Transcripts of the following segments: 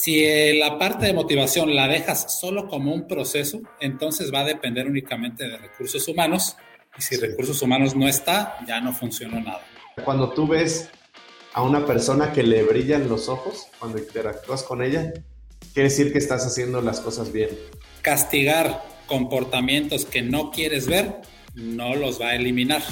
Si eh, la parte de motivación la dejas solo como un proceso, entonces va a depender únicamente de recursos humanos. Y si recursos humanos no está, ya no funcionó nada. Cuando tú ves a una persona que le brillan los ojos cuando interactúas con ella, quiere decir que estás haciendo las cosas bien. Castigar comportamientos que no quieres ver no los va a eliminar.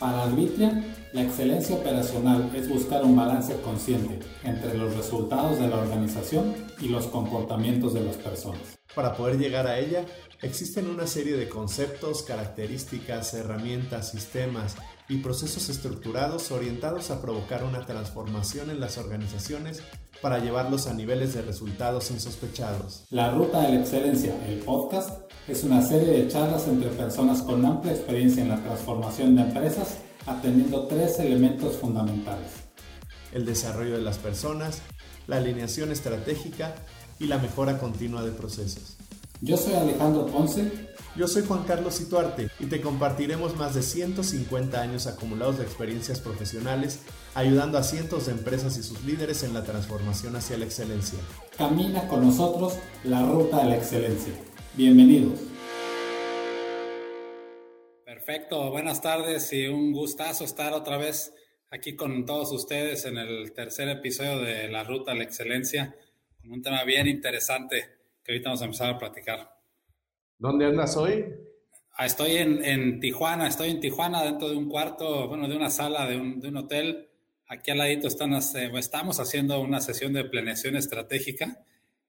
Para Arbitria, la excelencia operacional es buscar un balance consciente entre los resultados de la organización y los comportamientos de las personas. Para poder llegar a ella, existen una serie de conceptos, características, herramientas, sistemas y procesos estructurados orientados a provocar una transformación en las organizaciones para llevarlos a niveles de resultados insospechados. La Ruta de la Excelencia, el podcast, es una serie de charlas entre personas con amplia experiencia en la transformación de empresas, atendiendo tres elementos fundamentales. El desarrollo de las personas, la alineación estratégica y la mejora continua de procesos. Yo soy Alejandro Ponce. Yo soy Juan Carlos Situarte y te compartiremos más de 150 años acumulados de experiencias profesionales ayudando a cientos de empresas y sus líderes en la transformación hacia la excelencia. Camina con nosotros la ruta de la excelencia. Bienvenidos. Perfecto, buenas tardes y un gustazo estar otra vez aquí con todos ustedes en el tercer episodio de La Ruta a la Excelencia, con un tema bien interesante que ahorita vamos a empezar a platicar. ¿Dónde andas hoy? Ah, estoy en, Tijuana, estoy en Tijuana dentro de un cuarto, bueno, de una sala de un, hotel. Aquí al ladito están, estamos haciendo una sesión de planeación estratégica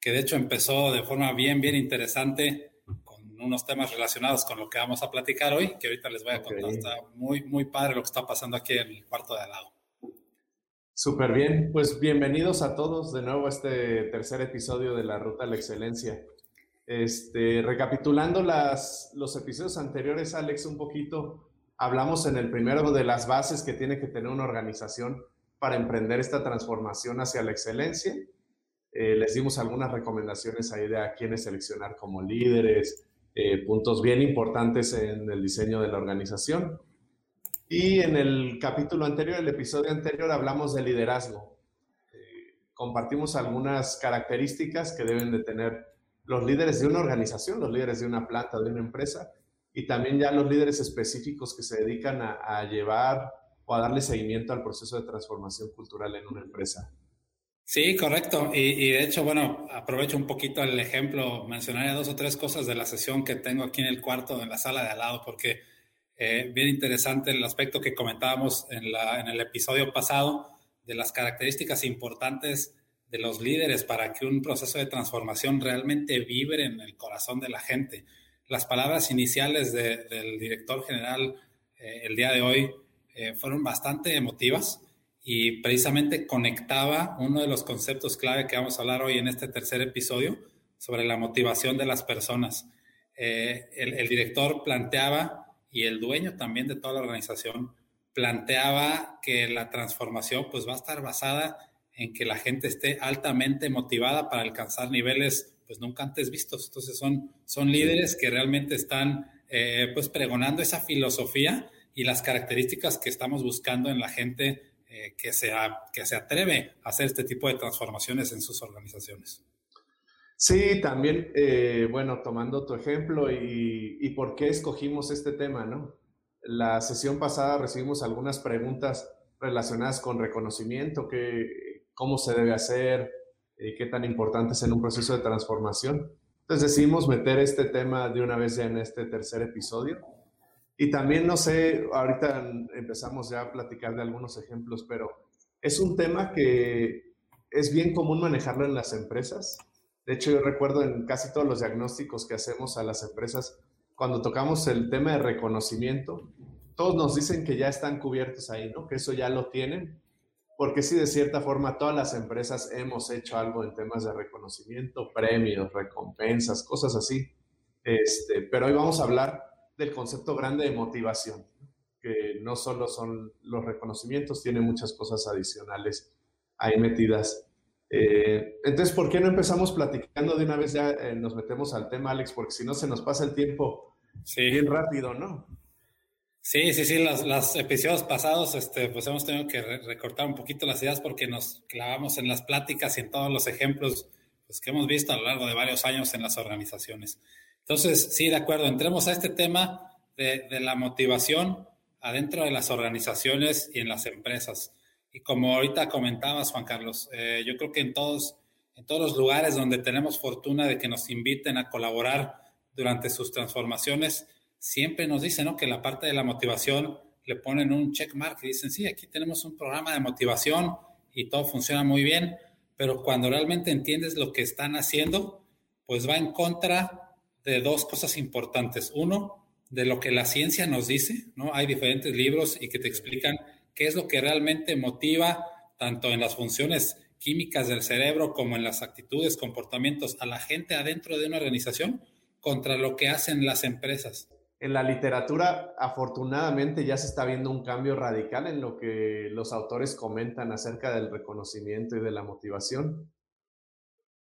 que de hecho empezó de forma bien, bien interesante unos temas relacionados con lo que vamos a platicar hoy, que ahorita les voy a contar. Está muy, muy padre lo que está pasando aquí en el cuarto de al lado. Súper bien, pues bienvenidos a todos de nuevo a este tercer episodio de la Ruta a la Excelencia. Este, recapitulando las, los episodios anteriores, Alex, un poquito, hablamos en el primero de las bases que tiene que tener una organización para emprender esta transformación hacia la excelencia. Eh, les dimos algunas recomendaciones ahí de a quiénes seleccionar como líderes, eh, puntos bien importantes en el diseño de la organización. Y en el capítulo anterior, el episodio anterior, hablamos de liderazgo. Eh, compartimos algunas características que deben de tener los líderes de una organización, los líderes de una planta, de una empresa, y también ya los líderes específicos que se dedican a, llevar o a darle seguimiento al proceso de transformación cultural en una empresa. Sí, correcto. Y, de hecho, bueno, aprovecho un poquito el ejemplo, mencionaré dos o tres cosas de la sesión que tengo aquí en el cuarto, en la sala de al lado, porque eh, bien interesante el aspecto que comentábamos en, la, en el episodio pasado de las características importantes de los líderes para que un proceso de transformación realmente vibre en el corazón de la gente. Las palabras iniciales del director general eh, el día de hoy eh, fueron bastante emotivas y precisamente conectaba uno de los conceptos clave que vamos a hablar hoy en este tercer episodio sobre la motivación de las personas. Eh, el, el director planteaba, y el dueño también de toda la organización, planteaba que la transformación pues va a estar basada en que la gente esté altamente motivada para alcanzar niveles pues nunca antes vistos. Entonces son, son líderes que realmente están eh, pues pregonando esa filosofía y las características que estamos buscando en la gente eh, que, se, que se atreve a hacer este tipo de transformaciones en sus organizaciones. Sí, también, eh, bueno, tomando tu ejemplo y, y, por qué escogimos este tema, ¿no? La sesión pasada recibimos algunas preguntas relacionadas con reconocimiento, que cómo se debe hacer, eh, qué tan importante es en un proceso de transformación. Entonces decidimos meter este tema de una vez ya en este tercer episodio. Y también, no sé, ahorita empezamos ya a platicar de algunos ejemplos, pero es un tema que es bien común manejarlo en las empresas. De hecho, yo recuerdo en casi todos los diagnósticos que hacemos a las empresas, cuando tocamos el tema de reconocimiento, todos nos dicen que ya están cubiertos ahí, ¿no? Que eso ya lo tienen porque sí, de cierta forma, todas las empresas hemos hecho algo en temas de reconocimiento, premios, recompensas, cosas así. Este, pero hoy vamos a hablar del concepto grande de motivación, que no solo son los reconocimientos, tiene muchas cosas adicionales ahí metidas. Eh, entonces, ¿por qué no empezamos platicando de una vez ya eh, nos metemos al tema, Alex? Porque si no se nos pasa el tiempo bien rápido, ¿no? Sí, sí, sí, los, los, episodios pasados, este, pues hemos tenido que recortar un poquito las ideas porque nos clavamos en las pláticas y en todos los ejemplos pues, que hemos visto a lo largo de varios años en las organizaciones. Entonces, sí, de acuerdo, entremos a este tema de, de la motivación adentro de las organizaciones y en las empresas. Y como ahorita comentabas, Juan Carlos, eh, yo creo que en todos, en todos los lugares donde tenemos fortuna de que nos inviten a colaborar durante sus transformaciones, siempre nos dicen ¿no? que la parte de la motivación le ponen un check mark y dicen, sí, aquí tenemos un programa de motivación y todo funciona muy bien, pero cuando realmente entiendes lo que están haciendo, pues va en contra de dos cosas importantes. Uno, de lo que la ciencia nos dice, ¿no? Hay diferentes libros y que te explican qué es lo que realmente motiva tanto en las funciones químicas del cerebro como en las actitudes, comportamientos a la gente adentro de una organización contra lo que hacen las empresas en la literatura, afortunadamente, ya se está viendo un cambio radical en lo que los autores comentan acerca del reconocimiento y de la motivación.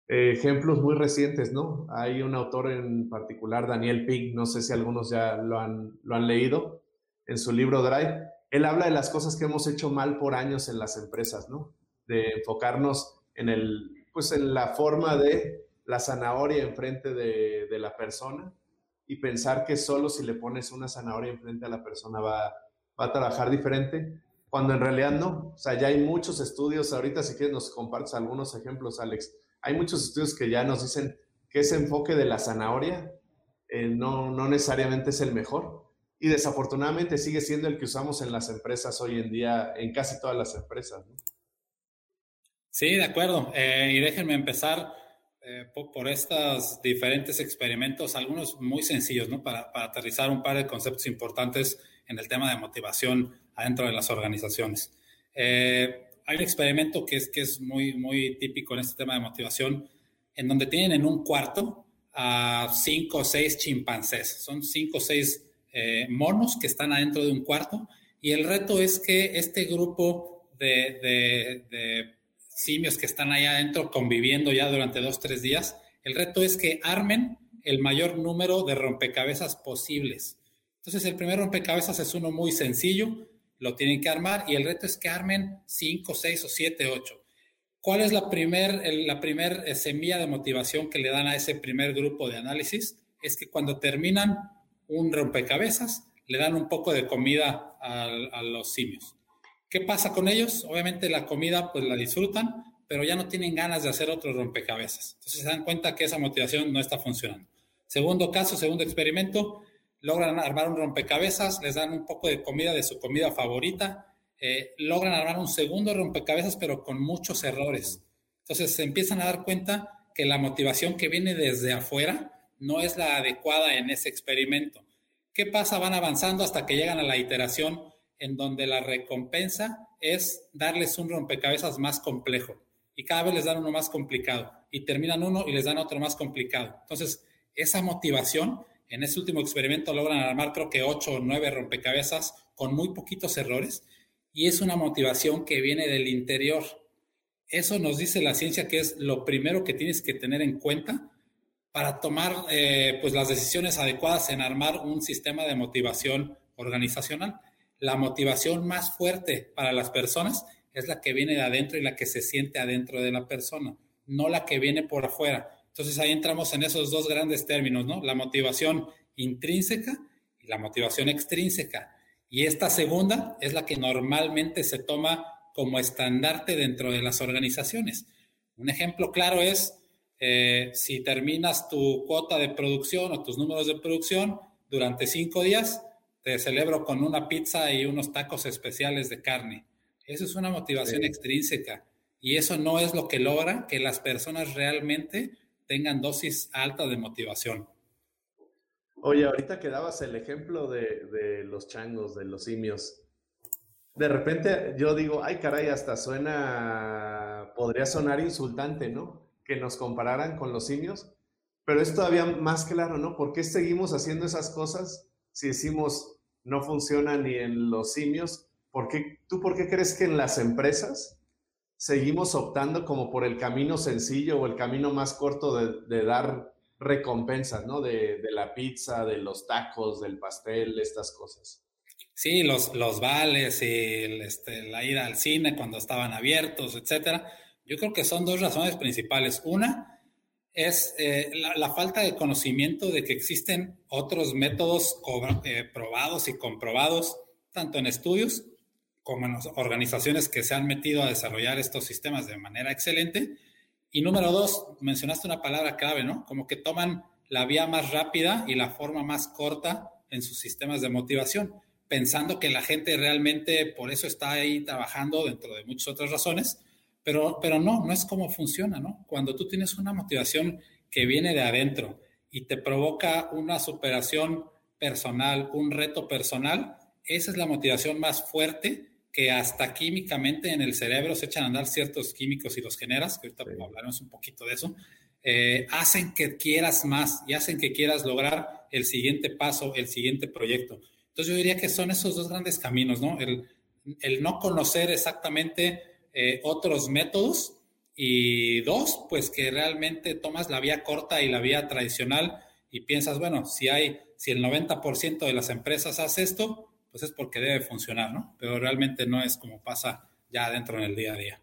Ejemplos muy recientes, ¿no? Hay un autor en particular, Daniel Pink, no sé si algunos ya lo han, lo han leído, en su libro Drive. Él habla de las cosas que hemos hecho mal por años en las empresas, ¿no? De enfocarnos en, el, pues en la forma de la zanahoria enfrente de, de la persona y pensar que solo si le pones una zanahoria enfrente a la persona va, va a trabajar diferente, cuando en realidad no. O sea, ya hay muchos estudios, ahorita si quieres nos compartes algunos ejemplos, Alex. Hay muchos estudios que ya nos dicen que ese enfoque de la zanahoria eh, no, no necesariamente es el mejor. Y desafortunadamente sigue siendo el que usamos en las empresas hoy en día, en casi todas las empresas. Sí, de acuerdo. Eh, y déjenme empezar eh, por, estos diferentes experimentos, algunos muy sencillos, ¿no? Para, aterrizar un par de conceptos importantes en el tema de motivación adentro de las organizaciones. Eh, hay un experimento que es, que es muy, muy típico en este tema de motivación, en donde tienen en un cuarto a cinco o seis chimpancés. Son cinco o seis eh, monos que están adentro de un cuarto y el reto es que este grupo de, de simios que están allá adentro conviviendo ya durante dos, tres días. El reto es que armen el mayor número de rompecabezas posibles. Entonces, el primer rompecabezas es uno muy sencillo, lo tienen que armar y el reto es que armen cinco, seis o siete, ocho. ¿Cuál es la primer, la primer eh, semilla de motivación que le dan a ese primer grupo de análisis? Es que cuando terminan un rompecabezas, le dan un poco de comida a los simios. ¿Qué pasa con ellos? Obviamente la comida pues la disfrutan, pero ya no tienen ganas de hacer otro rompecabezas. Entonces se dan cuenta que esa motivación no está funcionando. Segundo caso, segundo experimento, logran armar un rompecabezas, les dan un poco de comida de su comida favorita, eh, logran armar un segundo rompecabezas, pero con muchos errores. Entonces se empiezan a dar cuenta que la motivación que viene desde afuera no es la adecuada en ese experimento. ¿Qué pasa? Van avanzando hasta que llegan a la iteración en donde la recompensa es darles un rompecabezas más complejo y cada vez les dan uno más complicado y terminan uno y les dan otro más complicado. Entonces, esa motivación, en ese último experimento logran armar creo que ocho o nueve rompecabezas con muy poquitos errores y es una motivación que viene del interior. Eso nos dice la ciencia que es lo primero que tienes que tener en cuenta para tomar eh, pues las decisiones adecuadas en armar un sistema de motivación organizacional la motivación más fuerte para las personas es la que viene de adentro y la que se siente adentro de la persona, no la que viene por afuera. Entonces ahí entramos en esos dos grandes términos, ¿no? La motivación intrínseca y la motivación extrínseca. Y esta segunda es la que normalmente se toma como estandarte dentro de las organizaciones. Un ejemplo claro es eh, si terminas tu cuota de producción o tus números de producción durante cinco días, te celebro con una pizza y unos tacos especiales de carne. Eso es una motivación extrínseca y eso no es lo que logra que las personas realmente tengan dosis alta de motivación. Oye, ahorita que dabas el ejemplo de, de los changos, de los simios, de repente yo digo, ay caray, hasta suena, podría sonar insultante, ¿no? Que nos compararan con los simios, pero es todavía más claro, ¿no? ¿Por qué seguimos haciendo esas cosas si decimos, no funciona ni en los simios. ¿Por ¿Tú por qué crees que en las empresas seguimos optando como por el camino sencillo o el camino más corto de, dar recompensas, ¿no? De, la pizza, de los tacos, del pastel, estas cosas. Sí, los, los vales y este, la ida al cine cuando estaban abiertos, etcétera. Yo creo que son dos razones principales. Una es eh, la, falta de conocimiento de que existen otros métodos eh, probados y comprobados, tanto en estudios como organizaciones que se han metido a desarrollar estos sistemas de manera excelente. Y número dos, mencionaste una palabra clave, ¿no? Como que toman la vía más rápida y la forma más corta en sus sistemas de motivación pensando que la gente realmente por eso está ahí trabajando dentro de muchas otras razones, pero, pero no, no es como funciona, ¿no? Cuando tú tienes una motivación que viene de adentro y te provoca una superación personal, un reto personal, esa es la motivación más fuerte que hasta químicamente en el cerebro se echan a andar ciertos químicos y los generas, que ahorita hablaremos un poquito de eso, eh, hacen que quieras más y hacen que quieras lograr el siguiente paso, el siguiente proyecto. Entonces yo diría que son esos dos grandes caminos, ¿no? El, no conocer exactamente eh, otros métodos y dos, pues que realmente tomas la vía corta y la vía tradicional y piensas, bueno, si hay, si el 90% de las empresas hace esto, pues es porque debe funcionar, ¿no? Pero realmente no es como pasa ya dentro en el día a día.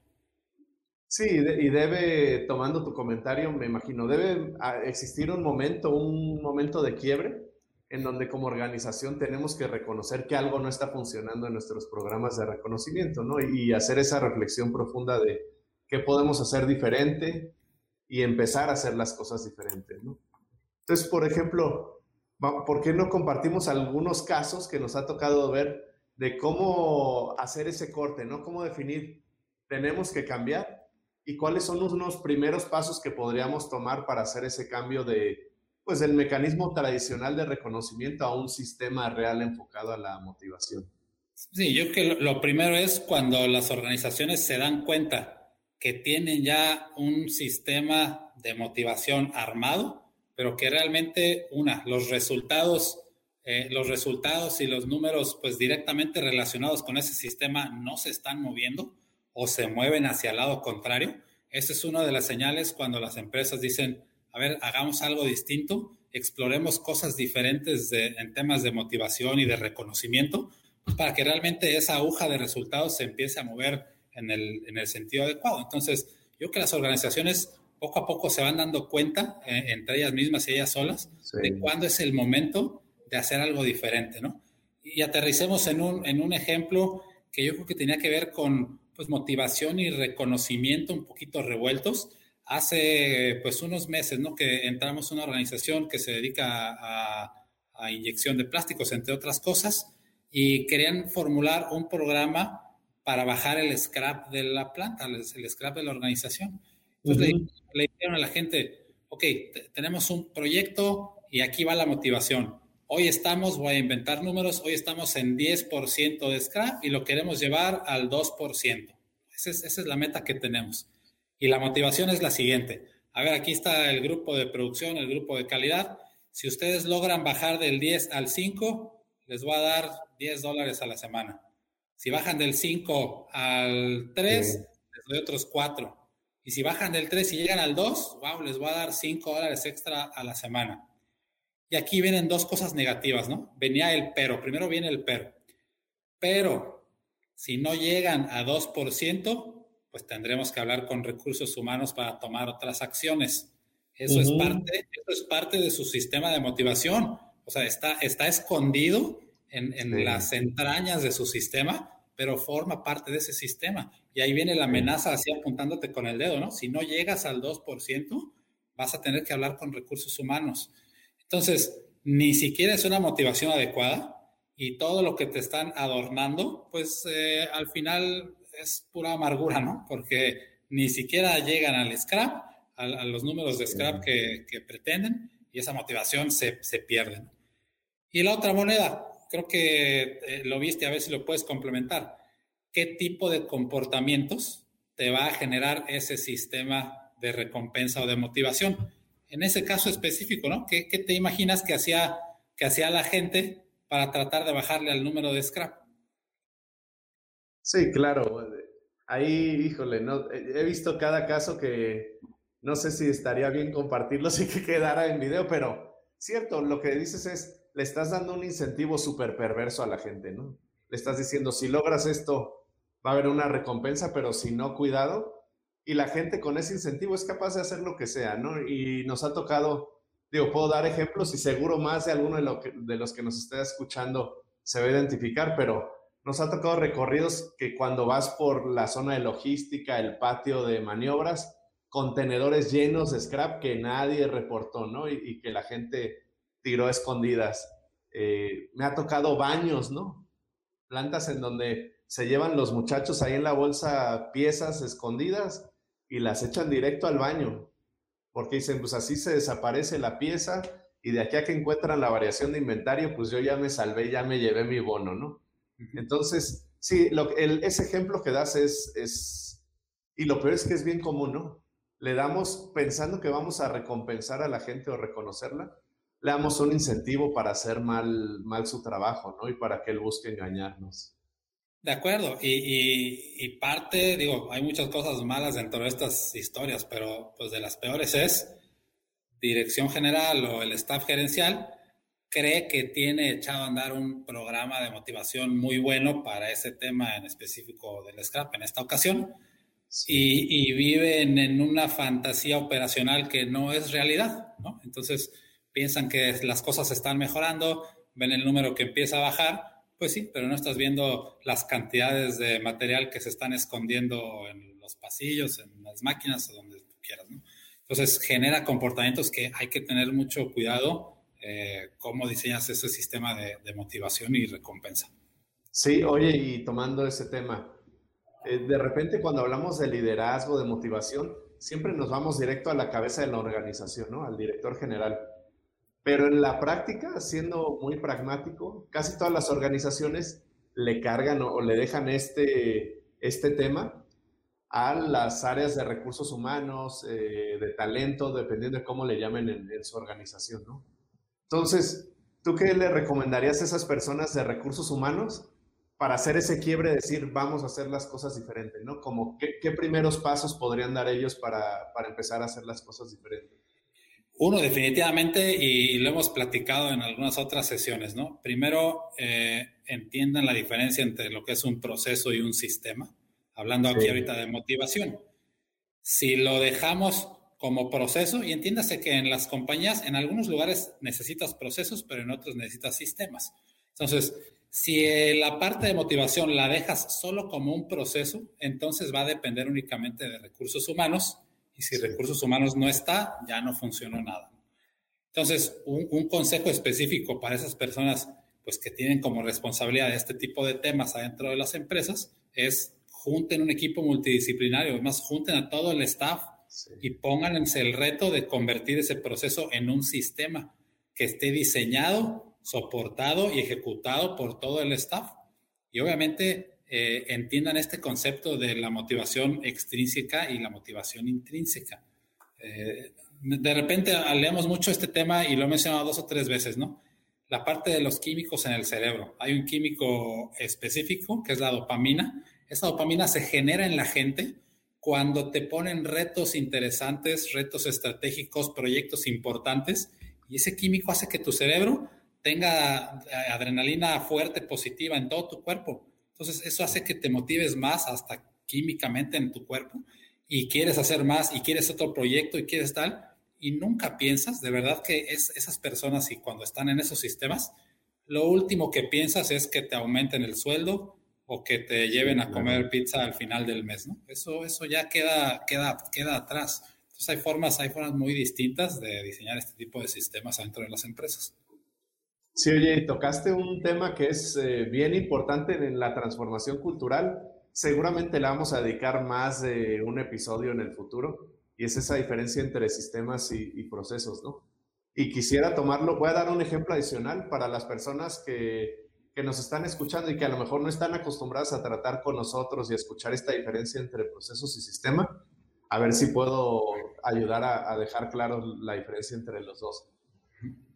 Sí, y debe, tomando tu comentario, me imagino, debe ah, existir un momento, un momento de quiebre en donde como organización tenemos que reconocer que algo no está funcionando en nuestros programas de reconocimiento, ¿no? Y hacer esa reflexión profunda de qué podemos hacer diferente y empezar a hacer las cosas diferentes, ¿no? Entonces, por ejemplo, ¿por qué no compartimos algunos casos que nos ha tocado ver de cómo hacer ese corte, ¿no? Cómo definir, tenemos que cambiar y cuáles son unos primeros pasos que podríamos tomar para hacer ese cambio de, pues el mecanismo tradicional de reconocimiento a un sistema real enfocado a la motivación. Sí, yo creo que lo primero es cuando las organizaciones se dan cuenta que tienen ya un sistema de motivación armado, pero que realmente, una, los resultados, eh, los resultados y los números, pues directamente relacionados con ese sistema no se están moviendo o se mueven hacia el lado contrario. Esa es una de las señales cuando las empresas dicen, a ver, hagamos algo distinto, exploremos cosas diferentes en temas de motivación y de reconocimiento, pues, para que realmente esa aguja de resultados se empiece a mover en el, en el sentido adecuado. Entonces, yo creo que las organizaciones poco a poco se van dando cuenta, eh, entre ellas mismas y ellas solas, de cuándo es el momento de hacer algo diferente, ¿no? Y aterricemos en un, en un ejemplo que yo creo que tenía que ver con pues, motivación y reconocimiento un poquito revueltos hace pues unos meses, ¿no? Que entramos a una organización que se dedica a, inyección de plásticos, entre otras cosas, y querían formular un programa para bajar el scrap de la planta, el, scrap de la organización. Entonces le, dijeron a la gente, ok, tenemos un proyecto y aquí va la motivación. Hoy estamos, voy a inventar números, hoy estamos en 10% de scrap y lo queremos llevar al 2%. esa es la meta que tenemos. Y la motivación es la siguiente. A ver, aquí está el grupo de producción, el grupo de calidad. Si ustedes logran bajar del 10 al 5, les voy a dar 10 dólares a la semana. Si bajan del 5 al 3, les doy otros 4. Y si bajan del 3 y llegan al 2, wow, les voy a dar 5 dólares extra a la semana. Y aquí vienen dos cosas negativas, ¿no? Venía el pero. Primero viene el pero. Pero si no llegan a 2%, pues tendremos que hablar con recursos humanos para tomar otras acciones. Eso, es, parte, eso es parte de su sistema de motivación. O sea, está, está escondido en, en las entrañas de su sistema, pero forma parte de ese sistema. Y ahí viene la amenaza así apuntándote con el dedo, ¿no? Si no llegas al 2%, vas a tener que hablar con recursos humanos. Entonces, ni siquiera es una motivación adecuada y todo lo que te están adornando, pues eh, al final es pura amargura, ¿no? Porque ni siquiera llegan al scrap, a, los números de scrap que, pretenden, y esa motivación se, se pierde. Y la otra moneda, creo que eh, lo viste, a ver si lo puedes complementar. ¿Qué tipo de comportamientos te va a generar ese sistema de recompensa o de motivación? En ese caso específico, ¿no? ¿Qué, te imaginas que hacía, que hacía la gente para tratar de bajarle al número de scrap? Sí, claro. Ahí, híjole, no, he visto cada caso que no sé si estaría bien compartirlo si que quedara en video, pero cierto, lo que dices es, le estás dando un incentivo súper perverso a la gente, ¿no? Le estás diciendo, si logras esto, va a haber una recompensa, pero si no, cuidado. Y la gente con ese incentivo es capaz de hacer lo que sea, ¿no? Y nos ha tocado, digo, puedo dar ejemplos y seguro más de alguno de, lo de los que nos esté escuchando se va a identificar, pero nos ha tocado recorridos que cuando vas por la zona de logística, el patio de maniobras, contenedores llenos de scrap que nadie reportó, ¿no? Y, que la gente tiró escondidas. Eh, me ha tocado baños, ¿no? Plantas en donde se llevan los muchachos ahí en la bolsa piezas escondidas y las echan directo al baño, porque dicen, pues así se desaparece la pieza y de aquí a que encuentran la variación de inventario, pues yo ya me salvé, ya me llevé mi bono, ¿no? Entonces, sí, lo, el, ese ejemplo que das es, es, y lo peor es que es bien común, ¿no? Le damos, pensando que vamos a recompensar a la gente o reconocerla, le damos un incentivo para hacer mal, mal su trabajo, ¿no? Y para que él busque engañarnos. De acuerdo, y, y, y, parte, digo, hay muchas cosas malas dentro de estas historias, pero pues de las peores es dirección general o el staff gerencial cree que tiene echado a andar un programa de motivación muy bueno para ese tema en específico del scrap en esta ocasión y, y, viven en una fantasía operacional que no es realidad, ¿no? Entonces piensan que las cosas están mejorando, ven el número que empieza a bajar, pues sí, pero no estás viendo las cantidades de material que se están escondiendo en los pasillos, en las máquinas, donde quieras, ¿no? Entonces genera comportamientos que hay que tener mucho cuidado eh, cómo diseñas ese sistema de, motivación y recompensa. Sí, oye, y tomando ese tema, eh, de repente cuando hablamos de liderazgo, de motivación, siempre nos vamos directo a la cabeza de la organización, ¿no? Al director general. Pero en la práctica, siendo muy pragmático, casi todas las organizaciones le cargan o, le dejan este, este tema a las áreas de recursos humanos, eh, de talento, dependiendo de cómo le llamen en, su organización, ¿no? Entonces, ¿tú qué le recomendarías a esas personas de recursos humanos para hacer ese quiebre, decir, vamos a hacer las cosas diferentes, ¿no? Como, ¿qué, primeros pasos podrían dar ellos para, para, empezar a hacer las cosas diferentes? Uno, definitivamente, y lo hemos platicado en algunas otras sesiones, ¿no? Primero, eh, entiendan la diferencia entre lo que es un proceso y un sistema, hablando aquí ahorita de motivación. Si lo dejamos como proceso y entiéndase que en las compañías, en algunos lugares necesitas procesos, pero en otros necesitas sistemas. Entonces, si la parte de motivación la dejas solo como un proceso, entonces va a depender únicamente de recursos humanos y si recursos humanos no está, ya no funcionó nada. Entonces, un, un, consejo específico para esas personas pues, que tienen como responsabilidad este tipo de temas adentro de las empresas es junten un equipo multidisciplinario, además junten a todo el staff y pónganse el reto de convertir ese proceso en un sistema que esté diseñado, soportado y ejecutado por todo el staff. Y obviamente eh, entiendan este concepto de la motivación extrínseca y la motivación intrínseca. Eh, de repente leemos mucho este tema y lo he mencionado dos o tres veces, ¿no? La parte de los químicos en el cerebro. Hay un químico específico que es la dopamina. Esa dopamina se genera en la gente cuando te ponen retos interesantes, retos estratégicos, proyectos importantes, y ese químico hace que tu cerebro tenga adrenalina fuerte, positiva en todo tu cuerpo. Entonces, eso hace que te motives más hasta químicamente en tu cuerpo y quieres hacer más y quieres otro proyecto y quieres tal, y nunca piensas, de verdad que es, esas personas y cuando están en esos sistemas, lo último que piensas es que te aumenten el sueldo, o que te lleven a comer pizza al final del mes, ¿no? Eso, eso ya queda, queda, queda atrás. Entonces hay formas, hay formas muy distintas de diseñar este tipo de sistemas dentro de las empresas. Sí, oye, tocaste un tema que es eh, bien importante en la transformación cultural. Seguramente le vamos a dedicar más de un episodio en el futuro y es esa diferencia entre sistemas y, procesos, ¿no? Y quisiera tomarlo, voy a dar un ejemplo adicional para las personas que que nos están escuchando y que a lo mejor no están acostumbradas a tratar con nosotros y escuchar esta diferencia entre procesos y sistema, a ver si puedo ayudar a, dejar claro la diferencia entre los dos.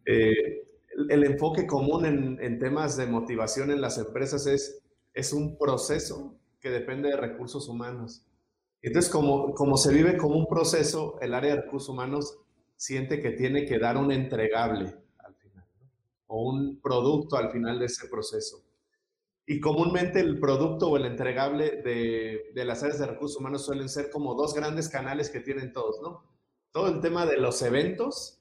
Eh, el, enfoque común en, temas de motivación en las empresas es, es un proceso que depende de recursos humanos. Entonces, como, como se vive como un proceso, el área de recursos humanos siente que tiene que dar un entregable o un producto al final de ese proceso. Y comúnmente el producto o el entregable de, de, las áreas de recursos humanos suelen ser como dos grandes canales que tienen todos, ¿no? Todo el tema de los eventos,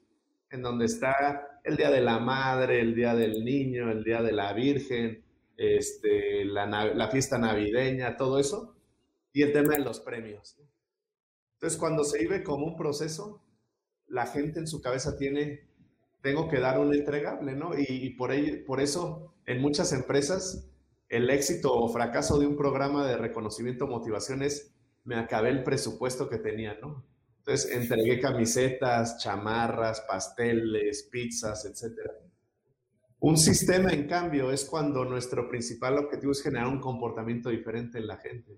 en donde está el Día de la Madre, el Día del Niño, el Día de la Virgen, este, la, fiesta navideña, todo eso, y el tema de los premios. Entonces, cuando se vive como un proceso, la gente en su cabeza tiene, tengo que dar un entregable, ¿no? Y, por, ello, por eso, en muchas empresas, el éxito o fracaso de un programa de reconocimiento motivación es, me acabé el presupuesto que tenía, ¿no? Entonces entregué camisetas, chamarras, pasteles, pizzas, etc. Un sistema, en cambio, es cuando nuestro principal objetivo es generar un comportamiento diferente en la gente.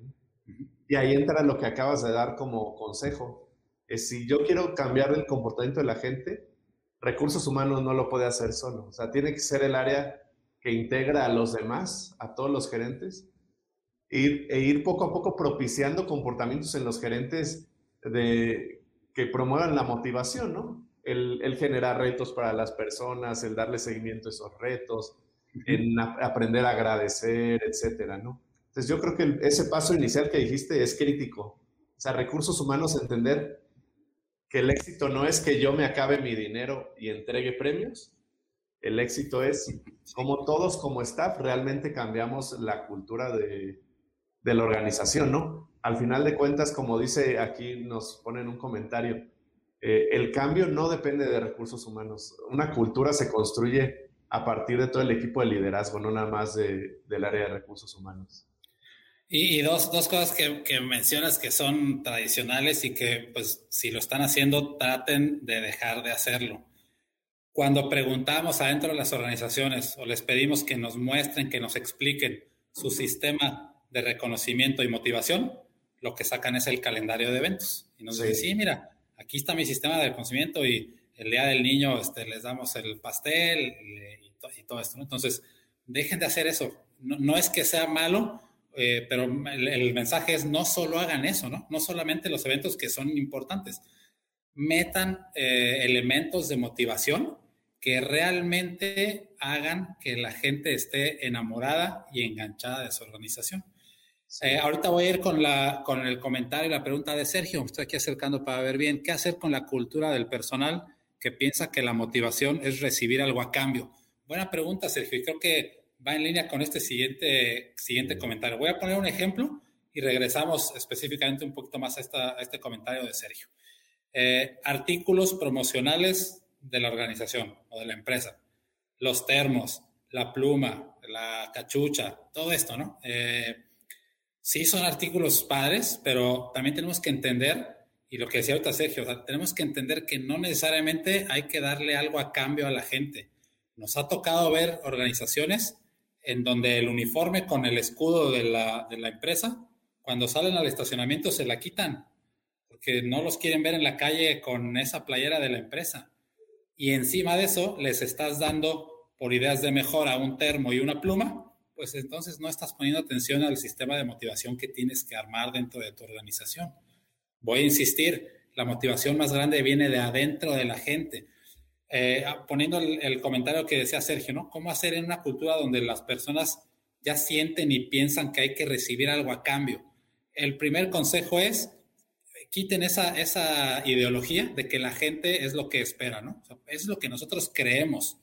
Y ahí entra lo que acabas de dar como consejo. Es si yo quiero cambiar el comportamiento de la gente, recursos humanos no lo puede hacer solo. O sea, tiene que ser el área que integra a los demás, a todos los gerentes, ir, e ir poco a poco propiciando comportamientos en los gerentes de, que promuevan la motivación, ¿no? El, el, generar retos para las personas, el darle seguimiento a esos retos, en aprender a agradecer, etcétera, ¿no? Entonces yo creo que ese paso inicial que dijiste es crítico. O sea, recursos humanos, entender que el éxito no es que yo me acabe mi dinero y entregue premios, el éxito es como todos como staff realmente cambiamos la cultura de, de la organización, ¿no? Al final de cuentas, como dice aquí, nos ponen un comentario, eh, el cambio no depende de recursos humanos. Una cultura se construye a partir de todo el equipo de liderazgo, no nada más de, del área de recursos humanos. Y, y dos, dos, cosas que, que, mencionas que son tradicionales y que, pues, si lo están haciendo, traten de dejar de hacerlo. Cuando preguntamos adentro de las organizaciones o les pedimos que nos muestren, que nos expliquen su sistema de reconocimiento y motivación, lo que sacan es el calendario de eventos. Y nos sí. dicen, sí, mira, aquí está mi sistema de reconocimiento y el día del niño este, les damos el pastel y, y, to y todo esto. ¿no? Entonces, dejen de hacer eso. No, no es que sea malo, eh, pero el, el, mensaje es no solo hagan eso, ¿no? No solamente los eventos que son importantes, metan eh, elementos de motivación que realmente hagan que la gente esté enamorada y enganchada de su organización. Eh, ahorita voy a ir con, la, con el comentario y la pregunta de Sergio. Estoy aquí acercando para ver bien qué hacer con la cultura del personal que piensa que la motivación es recibir algo a cambio. Buena pregunta, Sergio. Creo que va en línea con este siguiente, siguiente comentario. Voy a poner un ejemplo y regresamos específicamente un poquito más a, esta, este comentario de Sergio. Eh, artículos promocionales de la organización o de la empresa. Los termos, la pluma, la cachucha, todo esto, ¿no? Eh, sí son artículos padres, pero también tenemos que entender, y lo que decía ahorita Sergio, tenemos que entender que no necesariamente hay que darle algo a cambio a la gente. Nos ha tocado ver organizaciones en donde el uniforme con el escudo de la, de la empresa, cuando salen al estacionamiento se la quitan, porque no los quieren ver en la calle con esa playera de la empresa y encima de eso les estás dando por ideas de mejora un termo y una pluma, pues entonces no estás poniendo atención al sistema de motivación que tienes que armar dentro de tu organización. Voy a insistir, la motivación más grande viene de adentro de la gente. Eh, poniendo el, comentario que decía Sergio, ¿no? ¿Cómo hacer en una cultura donde las personas ya sienten y piensan que hay que recibir algo a cambio? El primer consejo es quiten esa, esa ideología de que la gente es lo que espera, ¿no? Es lo que nosotros creemos,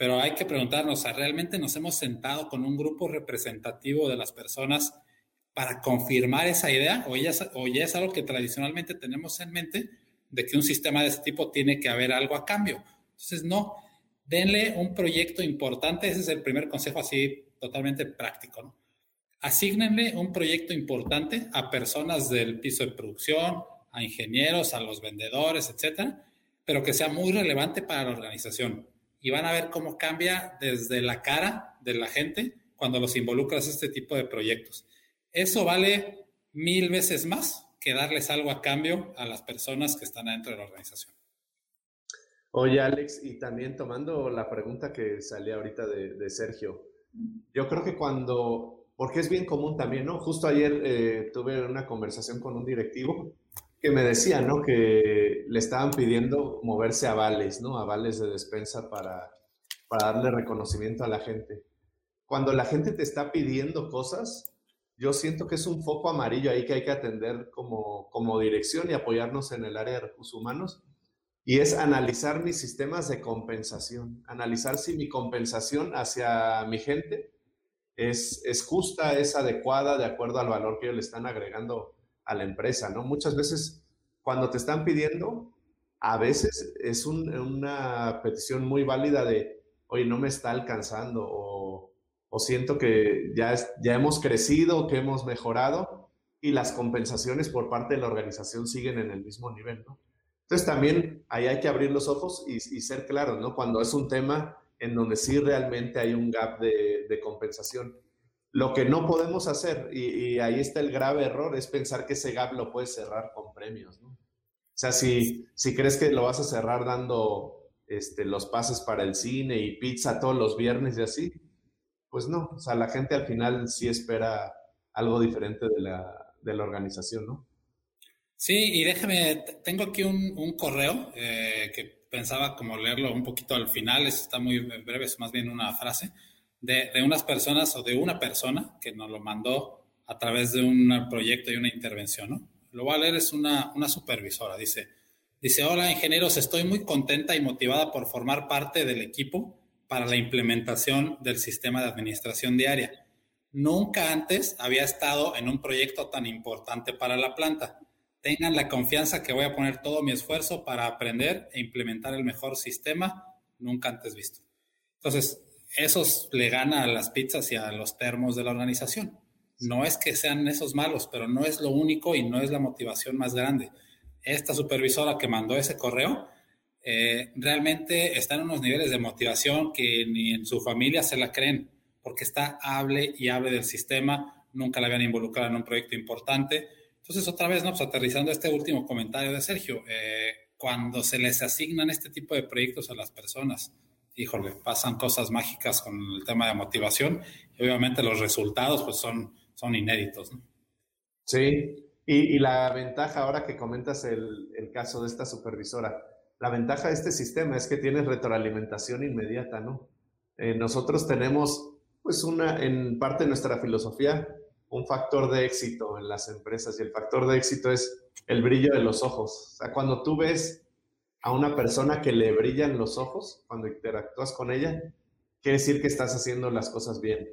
pero hay que preguntarnos, ¿realmente nos hemos sentado con un grupo representativo de las personas para confirmar esa idea? ¿O ya, o es algo que tradicionalmente tenemos en mente de que un sistema de ese tipo tiene que haber algo a cambio? Entonces, no, denle un proyecto importante, ese es el primer consejo así totalmente práctico, ¿no? Asígnenle un proyecto importante a personas del piso de producción, a ingenieros, a los vendedores, etcétera, pero que sea muy relevante para la organización. Y van a ver cómo cambia desde la cara de la gente cuando los involucras en este tipo de proyectos. Eso vale mil veces más que darles algo a cambio a las personas que están dentro de la organización. Oye, Alex, y también tomando la pregunta que salía ahorita de, de Sergio, yo creo que cuando porque es bien común también, ¿no? Justo ayer eh, tuve una conversación con un directivo que me decía, ¿no? Que le estaban pidiendo moverse a vales, ¿no? A vales de despensa para, para darle reconocimiento a la gente. Cuando la gente te está pidiendo cosas, yo siento que es un foco amarillo ahí que hay que atender como, como dirección y apoyarnos en el área de recursos humanos. Y es analizar mis sistemas de compensación, analizar si mi compensación hacia mi gente es, es justa, es adecuada, de acuerdo al valor que ellos le están agregando a la empresa, ¿no? Muchas veces cuando te están pidiendo, a veces es una petición muy válida de, oye, no me está alcanzando o, siento que ya, ya hemos crecido, que hemos mejorado y las compensaciones por parte de la organización siguen en el mismo nivel, ¿no? Entonces también ahí hay que abrir los ojos y, ser claros, ¿no? Cuando es un tema en donde sí realmente hay un gap de compensación. Lo que no podemos hacer, y, ahí está el grave error, es pensar que ese gap lo puedes cerrar con premios, ¿no? O sea, si, si crees que lo vas a cerrar dando este, los pases para el cine y pizza todos los viernes y así, pues no. O sea, la gente al final sí espera algo diferente de la, de la organización, ¿no? Sí, y déjame, tengo aquí un, un correo eh, que pensaba como leerlo un poquito al final, está muy breve, es más bien una frase, de, de, unas personas o de una persona que nos lo mandó a través de un proyecto y una intervención, ¿no? Lo voy a leer, es una, una supervisora, dice, dice, hola ingenieros, estoy muy contenta y motivada por formar parte del equipo para la implementación del sistema de administración diaria. Nunca antes había estado en un proyecto tan importante para la planta tengan la confianza que voy a poner todo mi esfuerzo para aprender e implementar el mejor sistema nunca antes visto. Entonces, eso le gana a las pizzas y a los termos de la organización. No es que sean esos malos, pero no es lo único y no es la motivación más grande. Esta supervisora que mandó ese correo eh, realmente está en unos niveles de motivación que ni en su familia se la creen, porque está hable y hable del sistema, nunca la habían involucrado en un proyecto importante entonces, otra vez, ¿no? Pues aterrizando este último comentario de Sergio, eh, cuando se les asignan este tipo de proyectos a las personas, híjole, pasan cosas mágicas con el tema de motivación obviamente los resultados pues son, son inéditos, ¿no? Sí, y, y, la ventaja ahora que comentas el, el, caso de esta supervisora, la ventaja de este sistema es que tienes retroalimentación inmediata, ¿no? Eh, nosotros tenemos, pues, una, en parte de nuestra filosofía, un factor de éxito en las empresas y el factor de éxito es el brillo de los ojos. O sea, cuando tú ves a una persona que le brillan los ojos, cuando interactúas con ella, quiere decir que estás haciendo las cosas bien.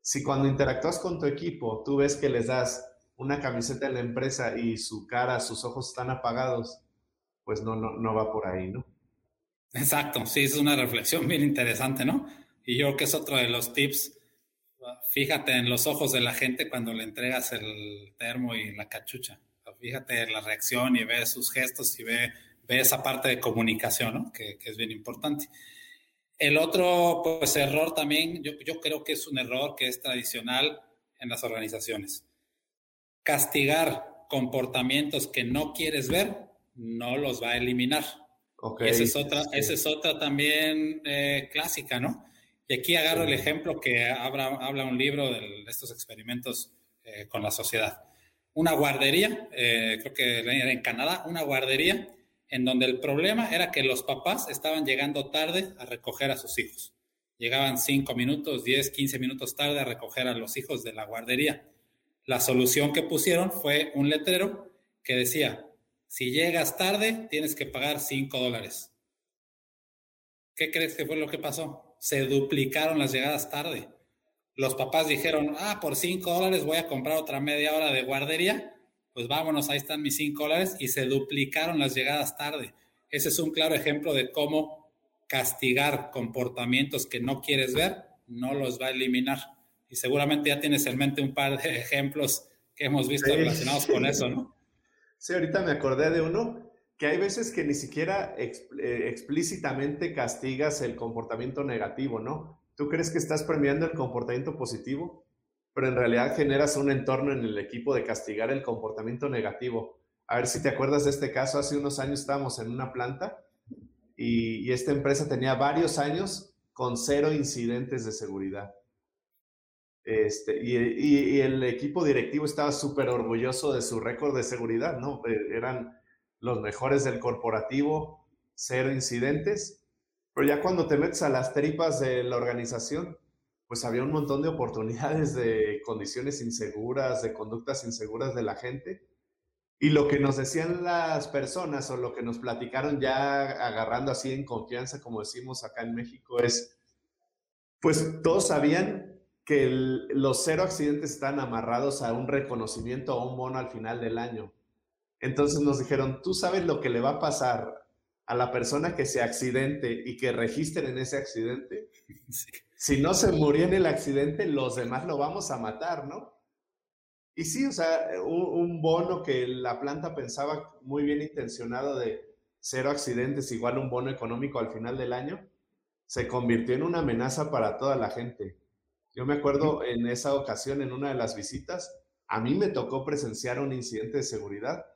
Si cuando interactúas con tu equipo, tú ves que les das una camiseta de la empresa y su cara, sus ojos están apagados, pues no, no, no va por ahí, ¿no? Exacto, sí, es una reflexión bien interesante, ¿no? Y yo creo que es otro de los tips Fíjate en los ojos de la gente cuando le entregas el termo y la cachucha. Fíjate en la reacción y ve sus gestos y ve, ve esa parte de comunicación, ¿no? que, que, es bien importante. El otro pues, error también, yo, yo creo que es un error que es tradicional en las organizaciones. Castigar comportamientos que no quieres ver, no los va a eliminar. Okay, esa, es otra, esa es otra también eh, clásica, ¿no? Y aquí agarro el ejemplo que habla, habla un libro de estos experimentos eh, con la sociedad. Una guardería, eh, creo que en Canadá, una guardería en donde el problema era que los papás estaban llegando tarde a recoger a sus hijos. Llegaban 5 minutos, 10, 15 minutos tarde a recoger a los hijos de la guardería. La solución que pusieron fue un letrero que decía, si llegas tarde, tienes que pagar 5 dólares. ¿Qué crees que fue lo que pasó? se duplicaron las llegadas tarde. Los papás dijeron, ah, por cinco dólares voy a comprar otra media hora de guardería. Pues vámonos, ahí están mis cinco dólares y se duplicaron las llegadas tarde. Ese es un claro ejemplo de cómo castigar comportamientos que no quieres ver, no los va a eliminar. Y seguramente ya tienes en mente un par de ejemplos que hemos visto relacionados con eso, ¿no? Sí, ahorita me acordé de uno que hay veces que ni siquiera eh, explícitamente castigas el comportamiento negativo, ¿no? Tú crees que estás premiando el comportamiento positivo, pero en realidad generas un entorno en el equipo de castigar el comportamiento negativo. A ver si te acuerdas de este caso, hace unos años estábamos en una planta y, esta empresa tenía varios años con cero incidentes de seguridad. Este, y, y, el equipo directivo estaba súper orgulloso de su récord de seguridad, ¿no? Eh, eran los mejores del corporativo, cero incidentes, Pero ya cuando te metes a las tripas de la organización, pues había un montón de oportunidades de condiciones inseguras, de conductas inseguras de la gente. Y lo que nos decían las personas o lo que nos platicaron ya agarrando así en confianza, como decimos acá en México, es, pues todos sabían que los cero accidentes están amarrados a un reconocimiento o un bono al final del año. Entonces nos dijeron, tú sabes lo que le va a pasar a la persona que se accidente y que registren ese accidente. Si no se murió en el accidente, los demás lo vamos a matar, ¿no? Y sí, o sea, un, bono que la planta pensaba muy bien intencionado de cero accidentes, igual un bono económico al final del año, se convirtió en una amenaza para toda la gente. Yo me acuerdo en esa ocasión, en una de las visitas, a mí me tocó presenciar un incidente de seguridad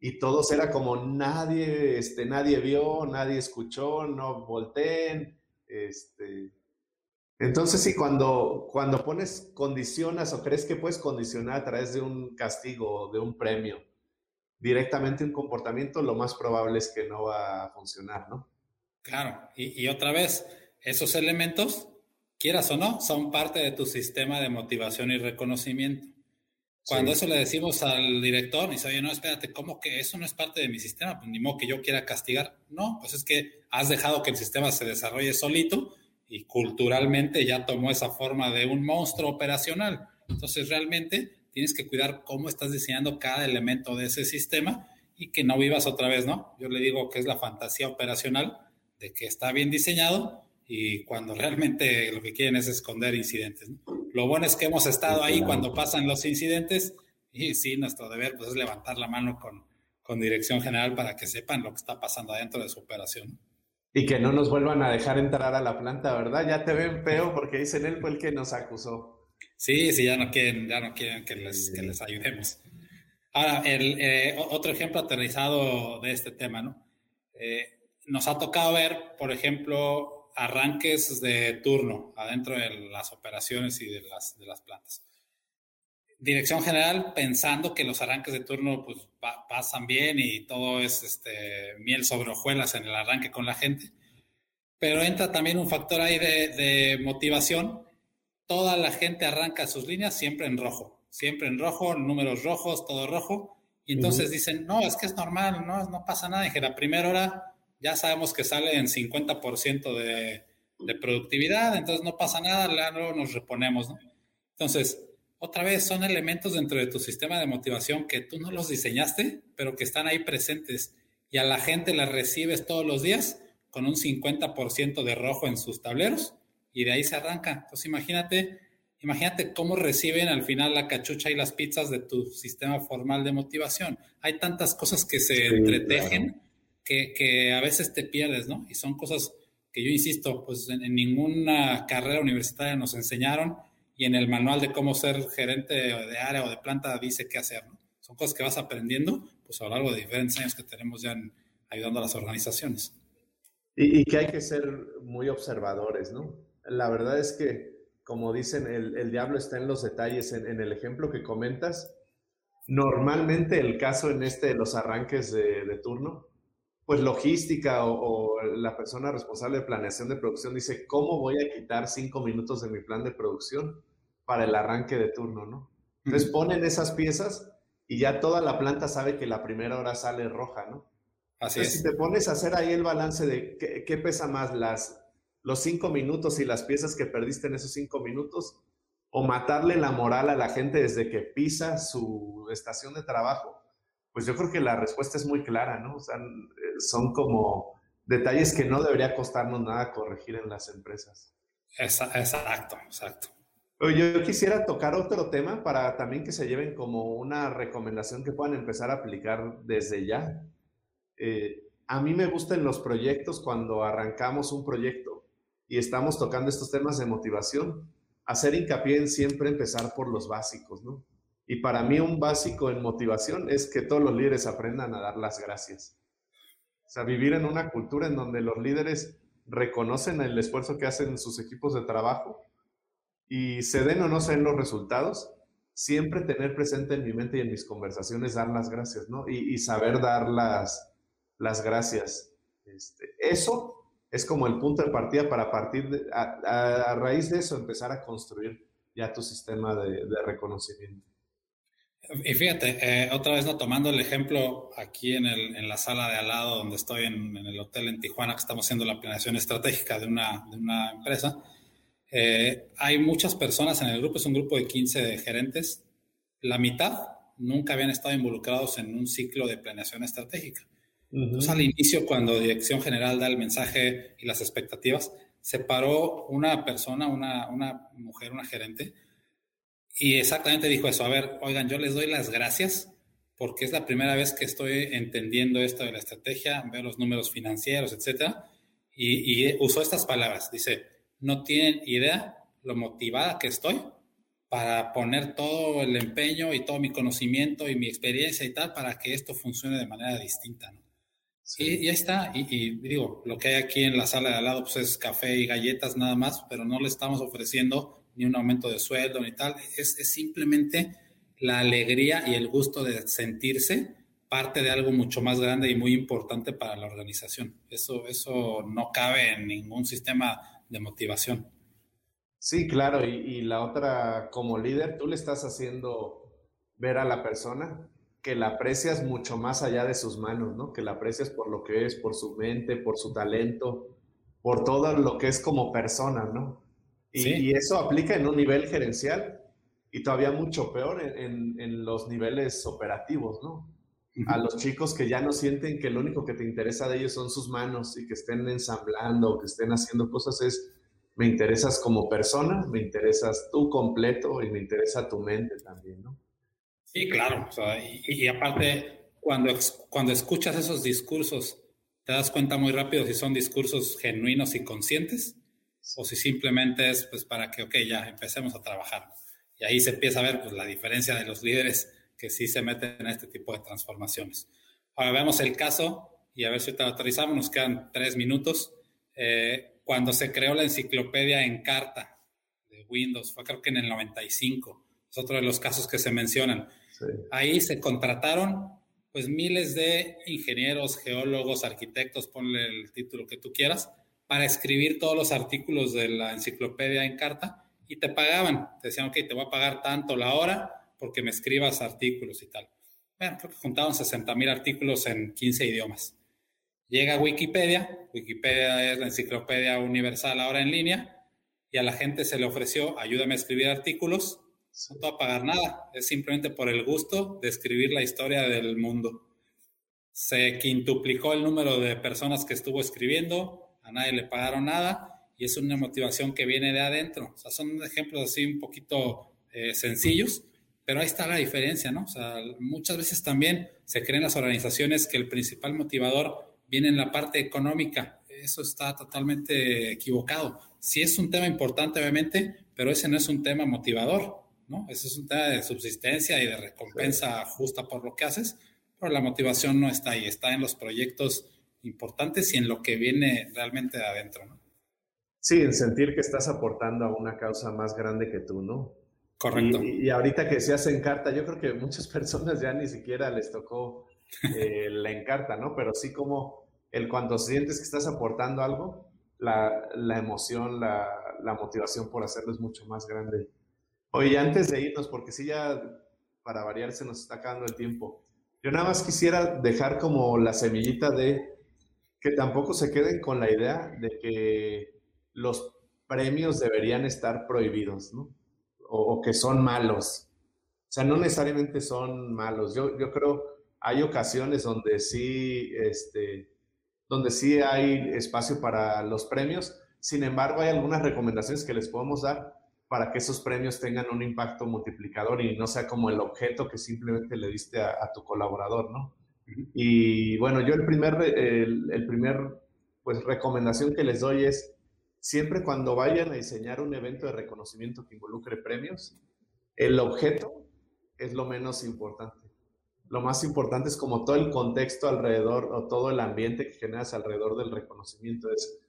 y todos era como nadie, este, nadie vio, nadie escuchó, no volteen, este. Entonces sí, cuando, cuando pones condicionas o crees que puedes condicionar a través de un castigo o de un premio directamente un comportamiento, lo más probable es que no va a funcionar, ¿no? Claro, y, y otra vez, esos elementos quieras o no, son parte de tu sistema de motivación y reconocimiento. Cuando eso le decimos al director, dice, oye, no, espérate, ¿cómo que eso no es parte de mi sistema? Pues ni modo que yo quiera castigar. No, pues es que has dejado que el sistema se desarrolle solito y culturalmente ya tomó esa forma de un monstruo operacional. Entonces realmente tienes que cuidar cómo estás diseñando cada elemento de ese sistema y que no vivas otra vez, ¿no? Yo le digo que es la fantasía operacional de que está bien diseñado, y cuando realmente lo que quieren es esconder incidentes. Lo bueno es que hemos estado ahí cuando pasan los incidentes y sí, nuestro deber pues, es levantar la mano con, con dirección general para que sepan lo que está pasando adentro de su operación. Y que no nos vuelvan a dejar entrar a la planta, ¿verdad? Ya te ven feo porque dicen él fue el que nos acusó. Sí, sí, ya no quieren, ya no quieren que les, que les ayudemos. Ahora, el, eh, otro ejemplo aterrizado de este tema, ¿no? Eh, nos ha tocado ver, por ejemplo, arranques de turno adentro de las operaciones y de las, de las plantas. Dirección general, pensando que los arranques de turno pues, pasan bien y todo es este, miel sobre hojuelas en el arranque con la gente, pero entra también un factor ahí de, de motivación. Toda la gente arranca sus líneas siempre en rojo, siempre en rojo, números rojos, todo rojo. Y entonces dicen, no, es que es normal, no, no pasa nada. Que la primera hora ya sabemos que sale en 50% de, de, productividad, entonces no pasa nada, luego nos reponemos, ¿no? Entonces, otra vez, son elementos dentro de tu sistema de motivación que tú no los diseñaste, pero que están ahí presentes y a la gente la recibes todos los días con un 50% de rojo en sus tableros y de ahí se arranca. Entonces, imagínate, imagínate cómo reciben al final la cachucha y las pizzas de tu sistema formal de motivación. Hay tantas cosas que se entretejen que, a veces te pierdes, ¿no? Y son cosas que yo insisto, pues en, ninguna carrera universitaria nos enseñaron y en el manual de cómo ser gerente de área o de planta dice qué hacer, ¿no? Son cosas que vas aprendiendo pues a lo largo de diferentes años que tenemos ya ayudando a las organizaciones. Y, que hay que ser muy observadores, ¿no? La verdad es que, como dicen, el, diablo está en los detalles. En, el ejemplo que comentas, normalmente el caso en este de los arranques de, de turno, pues logística o, la persona responsable de planeación de producción dice, ¿cómo voy a quitar cinco minutos de mi plan de producción para el arranque de turno, no? Entonces ponen esas piezas y ya toda la planta sabe que la primera hora sale roja, ¿no? Así es. Si te pones a hacer ahí el balance de qué, pesa más, las, los cinco minutos y las piezas que perdiste en esos cinco minutos, o matarle la moral a la gente desde que pisa su estación de trabajo, pues yo creo que la respuesta es muy clara, ¿no? O sea, eh, son como detalles que no debería costarnos nada corregir en las empresas. Exacto, exacto. Yo quisiera tocar otro tema para también que se lleven como una recomendación que puedan empezar a aplicar desde ya. Eh, a mí me gustan los proyectos cuando arrancamos un proyecto y estamos tocando estos temas de motivación, hacer hincapié en siempre empezar por los básicos, ¿no? Y para mí un básico en motivación es que todos los líderes aprendan a dar las gracias. O sea, vivir en una cultura en donde los líderes reconocen el esfuerzo que hacen sus equipos de trabajo y se den o no se den los resultados, siempre tener presente en mi mente y en mis conversaciones dar las gracias, ¿no? Y, saber dar las, las gracias. Este, eso es como el punto de partida para partir de, a, raíz de eso empezar a construir ya tu sistema de, reconocimiento. Y fíjate, eh, otra vez no tomando el ejemplo aquí en, el, en, la sala de al lado donde estoy en, el hotel en Tijuana que estamos haciendo la planeación estratégica de una, de una empresa, eh, hay muchas personas en el grupo, es un grupo de 15 gerentes, la mitad nunca habían estado involucrados en un ciclo de planeación estratégica. Entonces, al inicio, cuando Dirección General da el mensaje y las expectativas, se paró una persona, una, una mujer, una gerente, y exactamente dijo eso, a ver, oigan, yo les doy las gracias porque es la primera vez que estoy entendiendo esto de la estrategia, veo los números financieros, etcétera, y, y usó estas palabras. Dice, no tienen idea lo motivada que estoy para poner todo el empeño y todo mi conocimiento y mi experiencia y tal para que esto funcione de manera distinta. ¿no? Y, ya está. Y, digo, lo que hay aquí en la sala de al lado pues es café y galletas nada más, pero no le estamos ofreciendo ni un aumento de sueldo ni tal. Es, es simplemente la alegría y el gusto de sentirse parte de algo mucho más grande y muy importante para la organización. Eso, eso no cabe en ningún sistema de motivación. Sí, claro. Y, y la otra, como líder, tú le estás haciendo ver a la persona que la aprecias mucho más allá de sus manos, ¿no? Que la aprecias por lo que es, por su mente, por su talento, por todo lo que es como persona, ¿no? Y, eso aplica en un nivel gerencial y todavía mucho peor en, los niveles operativos, ¿no? A los chicos que ya no sienten que lo único que te interesa de ellos son sus manos y que estén ensamblando o que estén haciendo cosas es, me interesas como persona, me interesas tú completo y me interesa tu mente también, ¿no? Sí, claro. y, aparte, cuando, cuando escuchas esos discursos, te das cuenta muy rápido si son discursos genuinos y conscientes o si simplemente es pues para que, ok, ya empecemos a trabajar. Y ahí se empieza a ver pues, la diferencia de los líderes que sí se meten en este tipo de transformaciones. Ahora vemos el caso y a ver si te aterrizamos, nos quedan tres minutos. Eh, cuando se creó la enciclopedia en carta de Windows, fue creo que en el 95, es otro de los casos que se mencionan Ahí se contrataron pues miles de ingenieros, geólogos, arquitectos, ponle el título que tú quieras, para escribir todos los artículos de la enciclopedia en carta y te pagaban. Te decían, ok, te voy a pagar tanto la hora porque me escribas artículos y tal. Bueno, creo que juntaban 60 mil artículos en 15 idiomas. Llega Wikipedia, Wikipedia es la enciclopedia universal ahora en línea, y a la gente se le ofreció, ayúdame a escribir artículos, no te va a pagar nada, es simplemente por el gusto de escribir la historia del mundo. Se quintuplicó el número de personas que estuvo escribiendo, a nadie le pagaron nada y es una motivación que viene de adentro. O sea, son ejemplos así un poquito eh, sencillos, pero ahí está la diferencia, ¿no? O sea, muchas veces también se creen las organizaciones que el principal motivador viene en la parte económica. Eso está totalmente equivocado. Sí es un tema importante, obviamente, pero ese no es un tema motivador. ¿no? Ese es un tema de subsistencia y de recompensa justa por lo que haces, pero la motivación no está ahí, está en los proyectos importantes y en lo que viene realmente de adentro, ¿no? Sí, en sentir que estás aportando a una causa más grande que tú, ¿no? Correcto. Y, ahorita que se hace encarta, yo creo que muchas personas ya ni siquiera les tocó eh, la encarta, ¿no? Pero sí como el cuando sientes que estás aportando algo, la, la emoción, la, la motivación por hacerlo es mucho más grande. Oye, antes de irnos, porque sí ya para variar se nos está acabando el tiempo, yo nada más quisiera dejar como la semillita de que tampoco se queden con la idea de que los premios deberían estar prohibidos, ¿no? O, que son malos. O sea, no necesariamente son malos. Yo, yo creo hay ocasiones donde sí, este, donde sí hay espacio para los premios. Sin embargo, hay algunas recomendaciones que les podemos dar para que esos premios tengan un impacto multiplicador y no sea como el objeto que simplemente le diste a, tu colaborador, ¿no? Y bueno, yo el primer, el, primer, pues, recomendación que les doy es, siempre cuando vayan a diseñar un evento de reconocimiento que involucre premios, el objeto es lo menos importante. Lo más importante es como todo el contexto alrededor o todo el ambiente que generas alrededor del reconocimiento. Es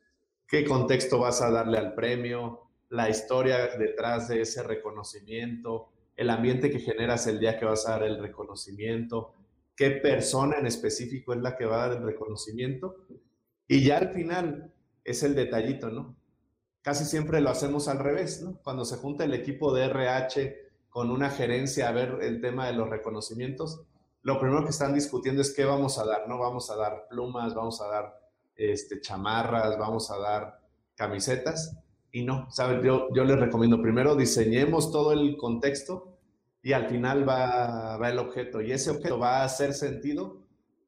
qué contexto vas a darle al premio, la historia detrás de ese reconocimiento, el ambiente que generas el día que vas a dar el reconocimiento, qué persona en específico es la que va a dar el reconocimiento. Y ya al final, es el detallito, ¿no? Casi siempre lo hacemos al revés, ¿no? Cuando se junta el equipo de RH con una gerencia a ver el tema de los reconocimientos, lo primero que están discutiendo es qué vamos a dar, ¿no? Vamos a dar plumas, vamos a dar este, chamarras, vamos a dar camisetas. Y no, ¿sabes? Yo, yo les recomiendo primero diseñemos todo el contexto y al final va, va el objeto. Y ese objeto va a hacer sentido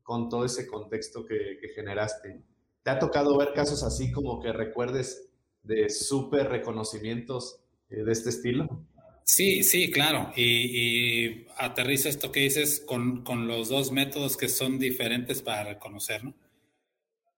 con todo ese contexto que, que generaste. ¿Te ha tocado ver casos así como que recuerdes de súper reconocimientos eh, de este estilo? Sí, sí, claro. Y, y aterriza esto que dices con, con, los dos métodos que son diferentes para reconocer, ¿no?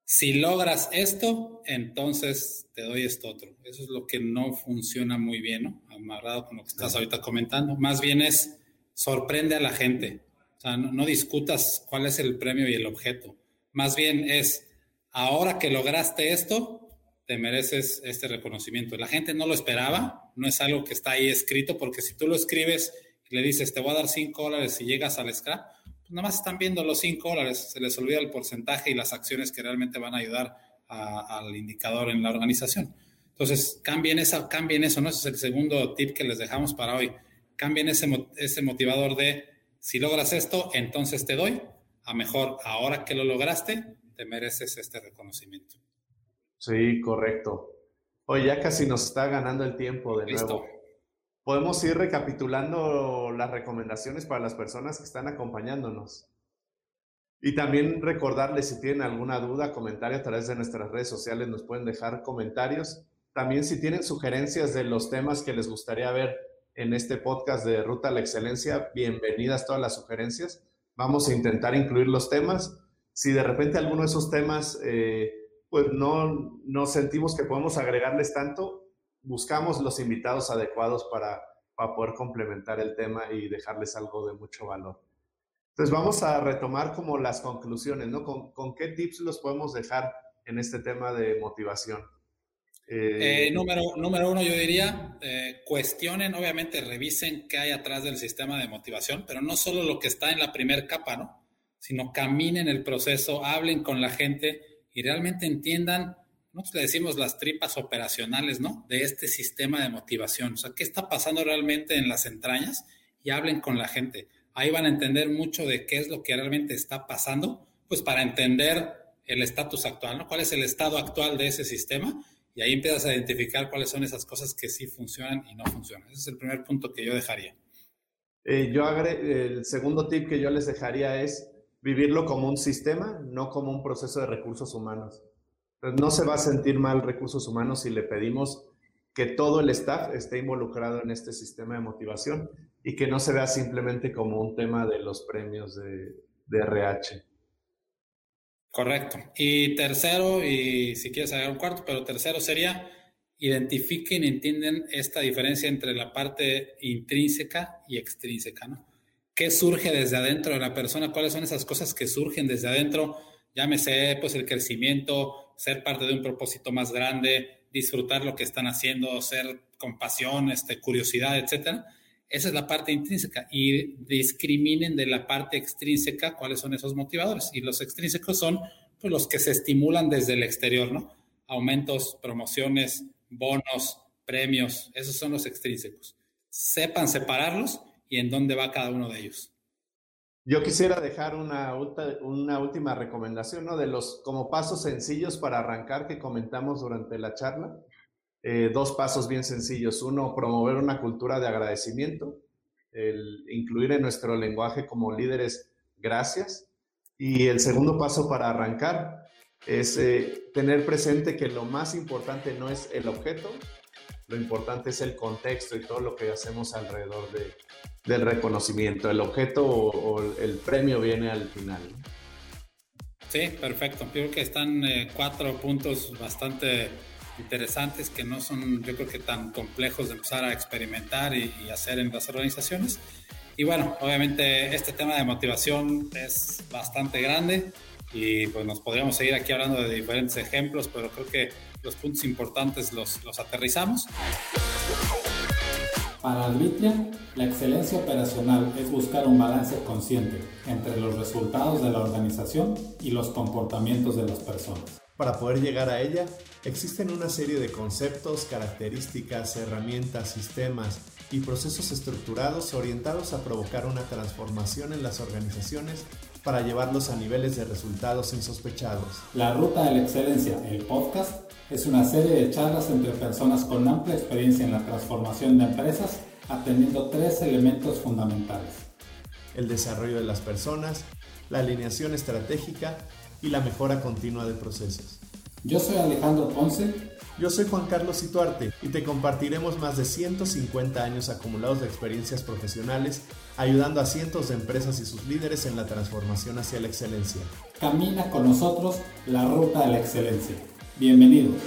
Si logras esto, entonces te doy esto otro. Eso es lo que no funciona muy bien, ¿no? Amarrado con lo que estás ahorita comentando. Más bien es sorprende a la gente. O sea, no, no discutas cuál es el premio y el objeto. Más bien es ahora que lograste esto, te mereces este reconocimiento. La gente no lo esperaba, no es algo que está ahí escrito, porque si tú lo escribes y le dices, te voy a dar 5 dólares y llegas al scrap, pues nada más están viendo los 5 dólares, se les olvida el porcentaje y las acciones que realmente van a ayudar al indicador en la organización. Entonces, cambien, esa, cambien eso, ¿no? Ese es el segundo tip que les dejamos para hoy. Cambien ese, ese motivador de, si logras esto, entonces te doy, a mejor, ahora que lo lograste, te mereces este reconocimiento. Sí, correcto. Oye, ya casi nos está ganando el tiempo de Listo. nuevo. Podemos ir recapitulando las recomendaciones para las personas que están acompañándonos. Y también recordarles si tienen alguna duda, comentario a través de nuestras redes sociales, nos pueden dejar comentarios. También si tienen sugerencias de los temas que les gustaría ver en este podcast de Ruta a la Excelencia, bienvenidas todas las sugerencias. Vamos a intentar incluir los temas si de repente alguno de esos temas, eh, pues no, no sentimos que podemos agregarles tanto, buscamos los invitados adecuados para, para poder complementar el tema y dejarles algo de mucho valor. Entonces vamos a retomar como las conclusiones, ¿no? ¿Con, con qué tips los podemos dejar en este tema de motivación? Eh, eh, número, número uno, yo diría, eh, cuestionen, obviamente revisen qué hay atrás del sistema de motivación, pero no solo lo que está en la primera capa, ¿no? sino caminen el proceso, hablen con la gente y realmente entiendan, nosotros le decimos las tripas operacionales, ¿no? De este sistema de motivación. O sea, ¿qué está pasando realmente en las entrañas? Y hablen con la gente. Ahí van a entender mucho de qué es lo que realmente está pasando, pues para entender el estatus actual, ¿no? ¿Cuál es el estado actual de ese sistema? Y ahí empiezas a identificar cuáles son esas cosas que sí funcionan y no funcionan. Ese es el primer punto que yo dejaría. Eh, yo agre el segundo tip que yo les dejaría es vivirlo como un sistema, no como un proceso de recursos humanos. No se va a sentir mal recursos humanos si le pedimos que todo el staff esté involucrado en este sistema de motivación y que no se vea simplemente como un tema de los premios de, de RH. Correcto. Y tercero, y si quieres agregar un cuarto, pero tercero sería identifiquen y entienden esta diferencia entre la parte intrínseca y extrínseca, ¿no? Qué surge desde adentro de la persona, cuáles son esas cosas que surgen desde adentro, llámese pues el crecimiento, ser parte de un propósito más grande, disfrutar lo que están haciendo, ser compasión, este, curiosidad, etcétera. Esa es la parte intrínseca y discriminen de la parte extrínseca cuáles son esos motivadores. Y los extrínsecos son pues, los que se estimulan desde el exterior, ¿no? Aumentos, promociones, bonos, premios, esos son los extrínsecos. Sepan separarlos y en dónde va cada uno de ellos. Yo quisiera dejar una, una última recomendación, ¿no? De los como pasos sencillos para arrancar que comentamos durante la charla. Eh, dos pasos bien sencillos. Uno, promover una cultura de agradecimiento, incluir en nuestro lenguaje como líderes gracias. Y el segundo paso para arrancar es eh, tener presente que lo más importante no es el objeto, lo importante es el contexto y todo lo que hacemos alrededor de, del reconocimiento. El objeto o, el premio viene al final. Sí, perfecto. Creo que están eh, cuatro puntos bastante interesantes que no son, yo creo que tan complejos de empezar a experimentar y, y, hacer en las organizaciones. Y bueno, obviamente este tema de motivación es bastante grande y pues nos podríamos seguir aquí hablando de diferentes ejemplos, pero creo que los puntos importantes los, los aterrizamos. Para Albitria, la excelencia operacional es buscar un balance consciente entre los resultados de la organización y los comportamientos de las personas. Para poder llegar a ella, existen una serie de conceptos, características, herramientas, sistemas y procesos estructurados orientados a provocar una transformación en las organizaciones para llevarlos a niveles de resultados insospechados. La Ruta de la Excelencia, el podcast, es una serie de charlas entre personas con amplia experiencia en la transformación de empresas, atendiendo tres elementos fundamentales. El desarrollo de las personas, la alineación estratégica y la mejora continua de procesos. Yo soy Alejandro Ponce. Yo soy Juan Carlos Situarte y te compartiremos más de 150 años acumulados de experiencias profesionales ayudando a cientos de empresas y sus líderes en la transformación hacia la excelencia. Camina con nosotros la ruta de la excelencia. Bienvenidos.